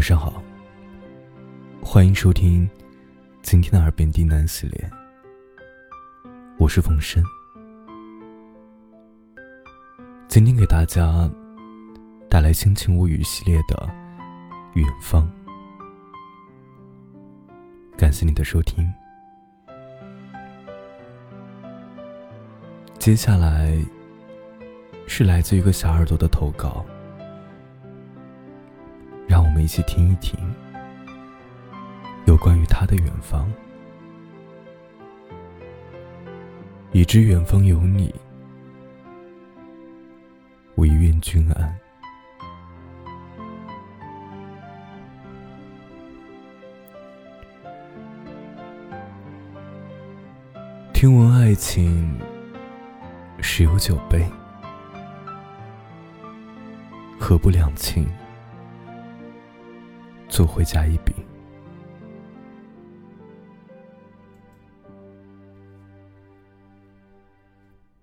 晚上好，欢迎收听今天的耳边低喃系列。我是冯生，今天给大家带来《心情物语》系列的《远方》，感谢你的收听。接下来是来自一个小耳朵的投稿。让我们一起听一听，有关于他的远方。已知远方有你，唯愿君安。听闻爱情十有九悲，何不两情？做回加一笔。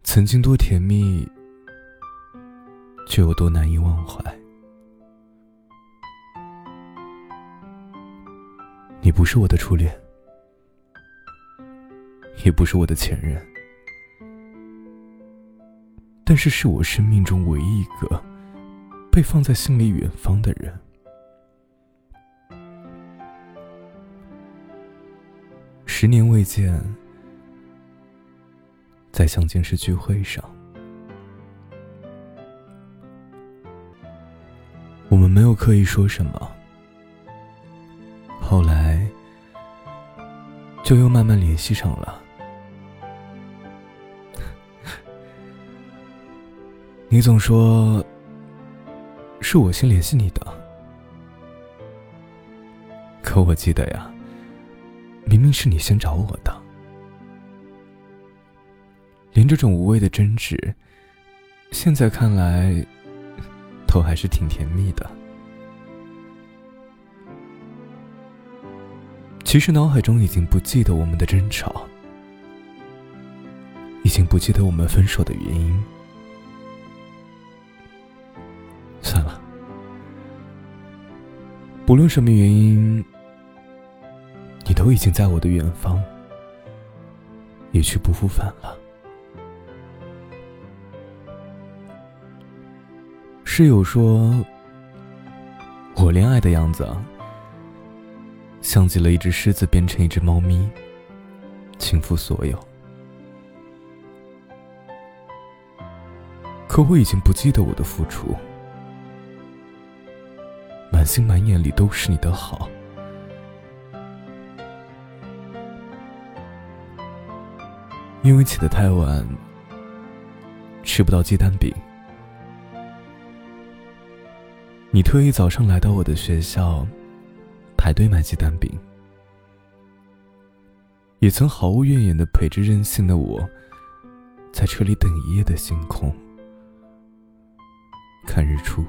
曾经多甜蜜，却有多难以忘怀。你不是我的初恋，也不是我的前任，但是是我生命中唯一一个被放在心里远方的人。十年未见，在相见时聚会上，我们没有刻意说什么，后来就又慢慢联系上了。你总说是我先联系你的，可我记得呀。明明是你先找我的，连这种无谓的争执，现在看来，都还是挺甜蜜的。其实脑海中已经不记得我们的争吵，已经不记得我们分手的原因。算了，不论什么原因。都已经在我的远方，一去不复返了。室友说，我恋爱的样子，像极了一只狮子变成一只猫咪，倾覆所有。可我已经不记得我的付出，满心满眼里都是你的好。因为起得太晚，吃不到鸡蛋饼。你特意早上来到我的学校，排队买鸡蛋饼，也曾毫无怨言的陪着任性的我，在车里等一夜的星空，看日出。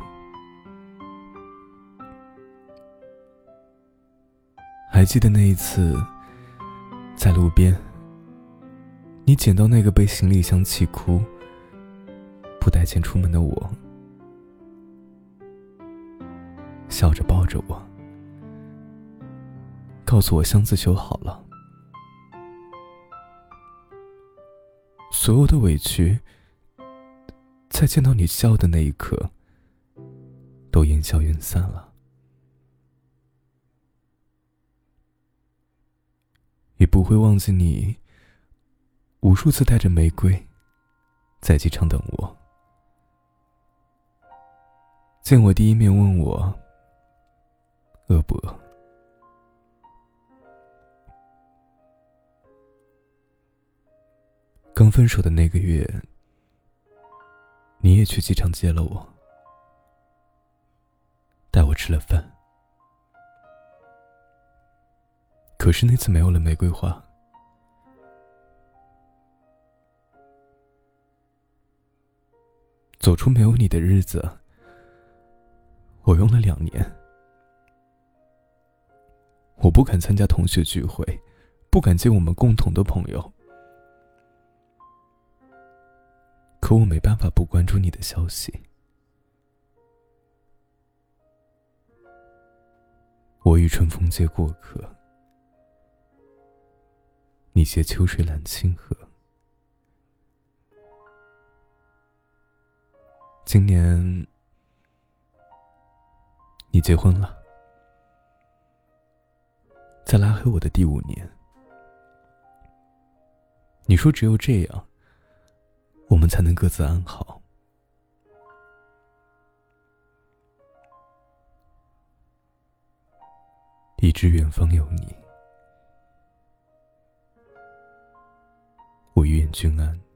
还记得那一次，在路边。你捡到那个被行李箱气哭、不带钱出门的我，笑着抱着我，告诉我箱子修好了。所有的委屈，在见到你笑的那一刻，都烟消云散了，也不会忘记你。无数次带着玫瑰，在机场等我。见我第一面，问我饿不饿。刚分手的那个月，你也去机场接了我，带我吃了饭。可是那次没有了玫瑰花。走出没有你的日子，我用了两年。我不敢参加同学聚会，不敢见我们共同的朋友。可我没办法不关注你的消息。我与春风皆过客，你携秋水揽清河。今年你结婚了，在拉黑我的第五年，你说只有这样，我们才能各自安好。已知远方有你，我愿君安。